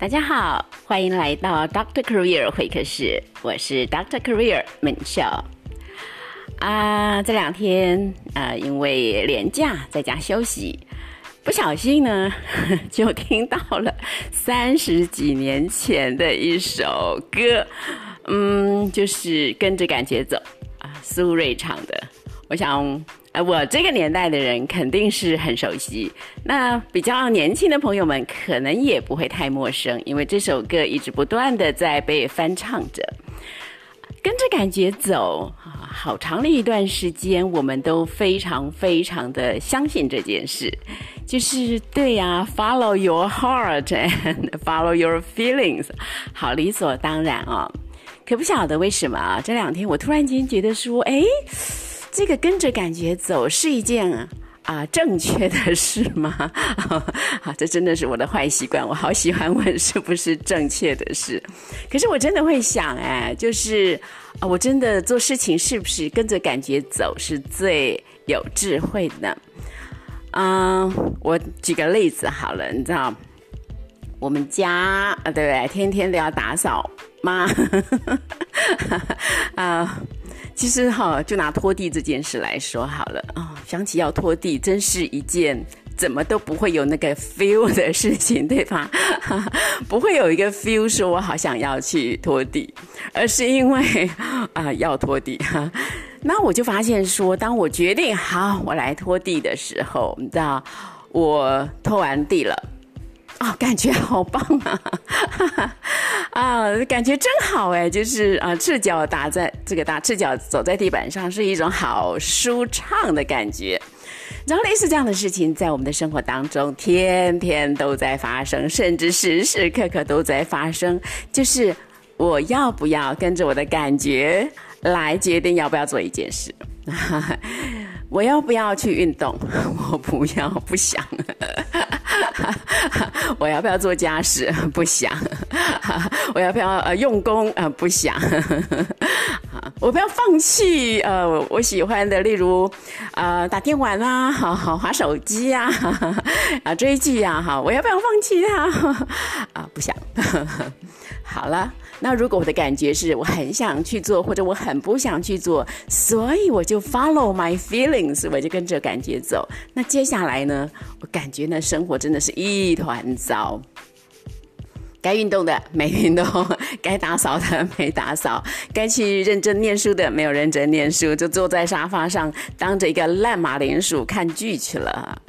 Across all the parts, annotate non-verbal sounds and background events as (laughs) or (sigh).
大家好，欢迎来到 Doctor Career 会客室，我是 Doctor Career 门笑。啊，这两天啊，因为连假在家休息，不小心呢，(laughs) 就听到了三十几年前的一首歌，嗯，就是跟着感觉走啊，苏芮唱的。我想。我这个年代的人肯定是很熟悉，那比较年轻的朋友们可能也不会太陌生，因为这首歌一直不断的在被翻唱着，跟着感觉走，好长的一段时间，我们都非常非常的相信这件事，就是对呀，Follow your heart and (laughs) follow your feelings，好理所当然哦，可不晓得为什么啊，这两天我突然间觉得说，哎。这个跟着感觉走是一件啊正确的事吗？好，(laughs) 这真的是我的坏习惯。我好喜欢问是不是正确的事，可是我真的会想，哎，就是啊，我真的做事情是不是跟着感觉走是最有智慧的？嗯，我举个例子好了，你知道，我们家啊，对不对？天天都要打扫吗？(laughs) 啊。其实哈，就拿拖地这件事来说好了啊，想起要拖地，真是一件怎么都不会有那个 feel 的事情，对吧？(laughs) 不会有一个 feel 说我好想要去拖地，而是因为啊要拖地哈。(laughs) 那我就发现说，当我决定好我来拖地的时候，你知道，我拖完地了。哦，感觉好棒啊！啊，感觉真好哎，就是啊，赤脚打在这个大赤脚走在地板上，是一种好舒畅的感觉。然后类似这样的事情，在我们的生活当中，天天都在发生，甚至时时刻刻都在发生。就是我要不要跟着我的感觉来决定要不要做一件事？(laughs) 我要不要去运动？(laughs) 我不要，不想。(laughs) 我要不要做家事？不想。(laughs) 我要不要呃用功？啊，不想。我不要放弃呃我喜欢的，例如啊打电玩啊，好好划手机啊，(laughs) 啊追剧啊，哈，我要不要放弃它？(laughs) 啊，不想。(laughs) 好了，那如果我的感觉是我很想去做，或者我很不想去做，所以我就 follow my feelings，我就跟着感觉走。那接下来呢，我感觉呢，生活真的是一团糟。该运动的没运动，(laughs) 该打扫的没打扫，该去认真念书的没有认真念书，就坐在沙发上当着一个烂马铃薯看剧去了。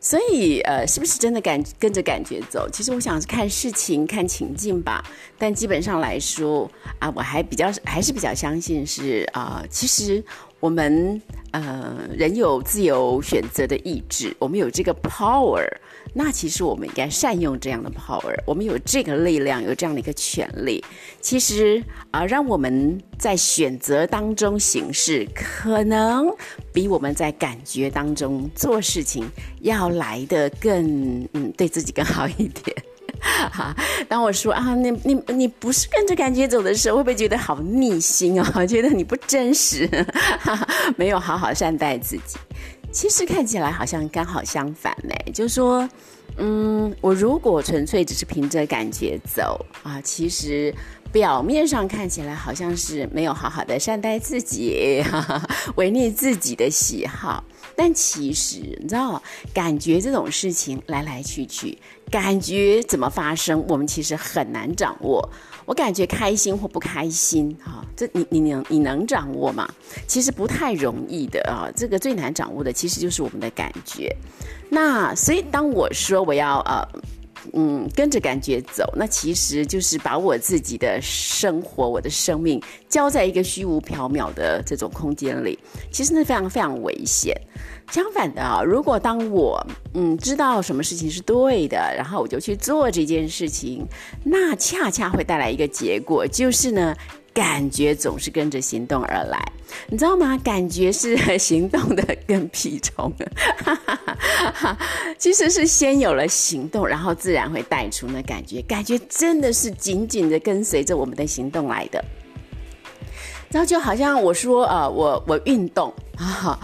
所以，呃，是不是真的感跟着感觉走？其实我想看事情、看情境吧。但基本上来说，啊，我还比较还是比较相信是啊，其实。我们呃，人有自由选择的意志，我们有这个 power，那其实我们应该善用这样的 power。我们有这个力量，有这样的一个权利，其实啊，让我们在选择当中行事，可能比我们在感觉当中做事情要来的更嗯，对自己更好一点。哈，当我说啊，你你你不是跟着感觉走的时候，会不会觉得好逆心哦？(laughs) 觉得你不真实，(laughs) 没有好好善待自己。其实看起来好像刚好相反呢，就是说，嗯，我如果纯粹只是凭着感觉走啊，其实。表面上看起来好像是没有好好的善待自己，(laughs) 违逆自己的喜好，但其实你知道，感觉这种事情来来去去，感觉怎么发生，我们其实很难掌握。我感觉开心或不开心，哈，这你你能你能掌握吗？其实不太容易的啊，这个最难掌握的其实就是我们的感觉。那所以当我说我要呃。嗯，跟着感觉走，那其实就是把我自己的生活、我的生命交在一个虚无缥缈的这种空间里，其实那非常非常危险。相反的啊，如果当我嗯知道什么事情是对的，然后我就去做这件事情，那恰恰会带来一个结果，就是呢。感觉总是跟着行动而来，你知道吗？感觉是 (laughs) 行动的跟屁虫，(laughs) 其实是先有了行动，然后自然会带出那感觉。感觉真的是紧紧的跟随着我们的行动来的。然后就好像我说，呃，我我运动啊，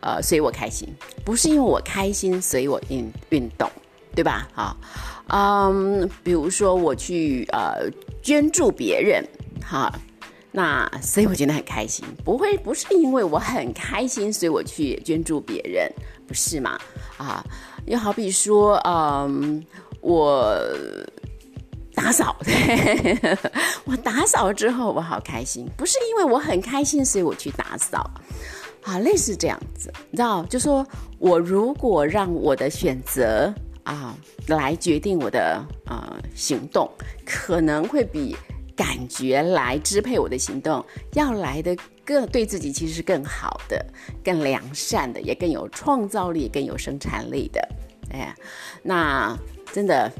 呃，所以我开心，不是因为我开心，所以我运运动，对吧？好。嗯，比如说我去呃捐助别人，哈，那所以我觉得很开心，不会不是因为我很开心，所以我去捐助别人，不是嘛？啊，又好比说，嗯，我打扫，(laughs) 我打扫之后我好开心，不是因为我很开心，所以我去打扫。啊，类似这样子，你知道，就说我如果让我的选择啊来决定我的呃行动，可能会比感觉来支配我的行动要来的更对自己其实是更好的、更良善的，也更有创造力、更有生产力的。哎，那真的，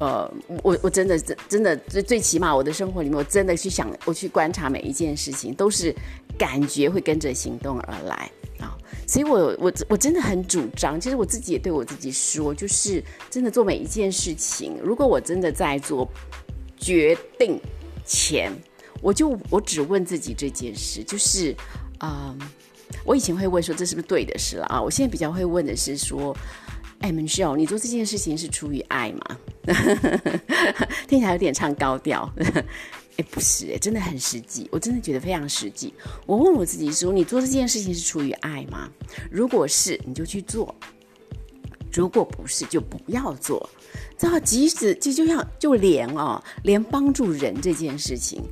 呃，我我真的真真的最最起码我的生活里面，我真的去想，我去观察每一件事情都是。感觉会跟着行动而来啊，所以我我我真的很主张，其实我自己也对我自己说，就是真的做每一件事情，如果我真的在做决定钱，我就我只问自己这件事，就是啊，我以前会问说这是不是对的事了啊，我现在比较会问的是说，哎，Michelle，你做这件事情是出于爱吗？(laughs) 听起来有点唱高调。哎，不是哎，真的很实际，我真的觉得非常实际。我问我自己说：你做这件事情是出于爱吗？如果是，你就去做；如果不是，就不要做。知道，即使就就像就连哦，连帮助人这件事情，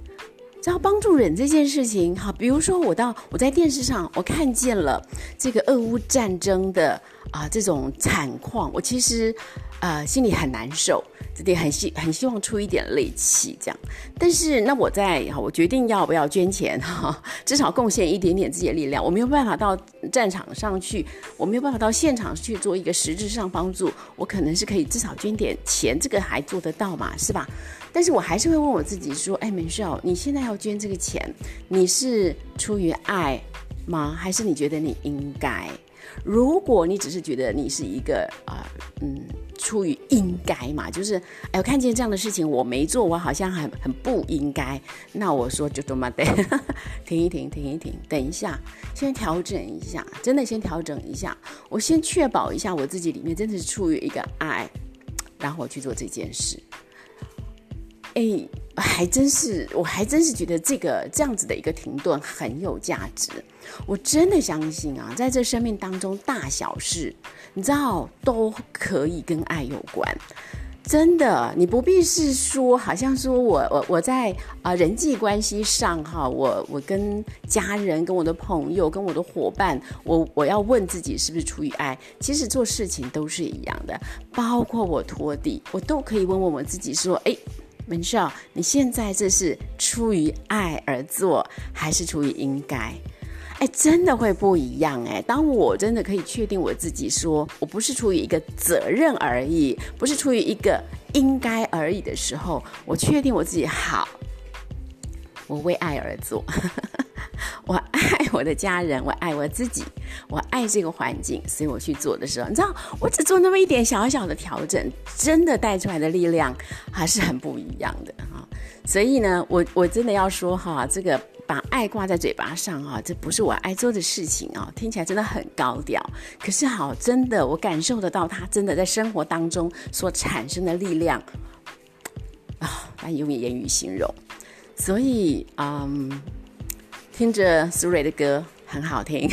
知道帮助人这件事情，好，比如说我到我在电视上我看见了这个俄乌战争的啊这种惨况，我其实呃心里很难受。这点很希很希望出一点力气，这样。但是那我在我决定要不要捐钱哈，(laughs) 至少贡献一点点自己的力量。我没有办法到战场上去，我没有办法到现场去做一个实质上帮助。我可能是可以至少捐点钱，这个还做得到嘛，是吧？但是我还是会问我自己说：哎，美少，你现在要捐这个钱，你是出于爱吗？还是你觉得你应该？如果你只是觉得你是一个啊，嗯。出于应该嘛，就是哎，我看见这样的事情我没做，我好像很很不应该。那我说就这么的，(laughs) 停一停，停一停，等一下，先调整一下，真的先调整一下。我先确保一下我自己里面真的是出于一个爱，然后我去做这件事。哎。还真是，我还真是觉得这个这样子的一个停顿很有价值。我真的相信啊，在这生命当中，大小事，你知道都可以跟爱有关。真的，你不必是说，(laughs) 好像说我我我在啊人际关系上哈，我我跟家人、跟我的朋友、跟我的伙伴，我我要问自己是不是出于爱。其实做事情都是一样的，包括我拖地，我都可以问问我自己说，哎。文少，你现在这是出于爱而做，还是出于应该？哎，真的会不一样哎。当我真的可以确定我自己，说我不是出于一个责任而已，不是出于一个应该而已的时候，我确定我自己好，(laughs) 我为爱而做。(laughs) 我爱我的家人，(laughs) 我爱我自己，我爱这个环境，所以我去做的时候，你知道，我只做那么一点小小的调整，真的带出来的力量还是很不一样的啊！所以呢，我 (laughs) 我真的要说哈，这个把爱挂在嘴巴上哈，这不是我爱做的事情啊，听起来真的很高调。可是好，真的我感受得到它真的在生活当中所产生的力量啊，难以用言语形容。所以，嗯。听着苏芮的歌很好听，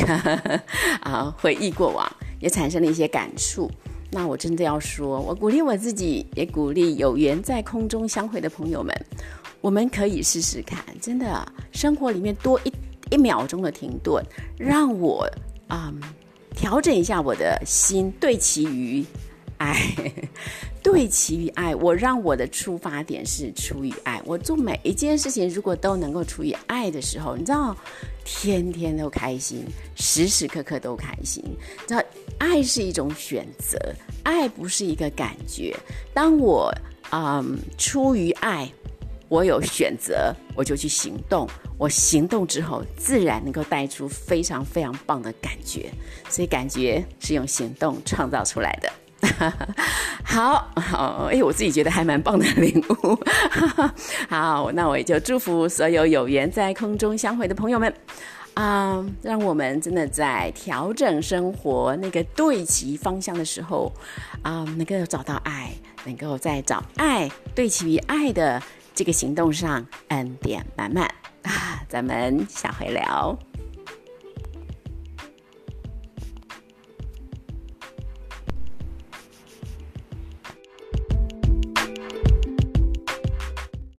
(laughs) 啊，回忆过往也产生了一些感触。那我真的要说，我鼓励我自己，也鼓励有缘在空中相会的朋友们，我们可以试试看，真的生活里面多一一秒钟的停顿，让我啊调整一下我的心，对其于。爱，(laughs) 对其于爱，我让我的出发点是出于爱。我做每一件事情，如果都能够出于爱的时候，你知道，天天都开心，时时刻刻都开心。知道，爱是一种选择，爱不是一个感觉。当我嗯出于爱，我有选择，我就去行动。我行动之后，自然能够带出非常非常棒的感觉。所以，感觉是用行动创造出来的。(laughs) 好好，哎，我自己觉得还蛮棒的礼物。(laughs) 好，那我也就祝福所有有缘在空中相会的朋友们啊，让我们真的在调整生活那个对齐方向的时候，啊，能够找到爱，能够在找爱对齐于爱的这个行动上恩典满满啊！咱们下回聊。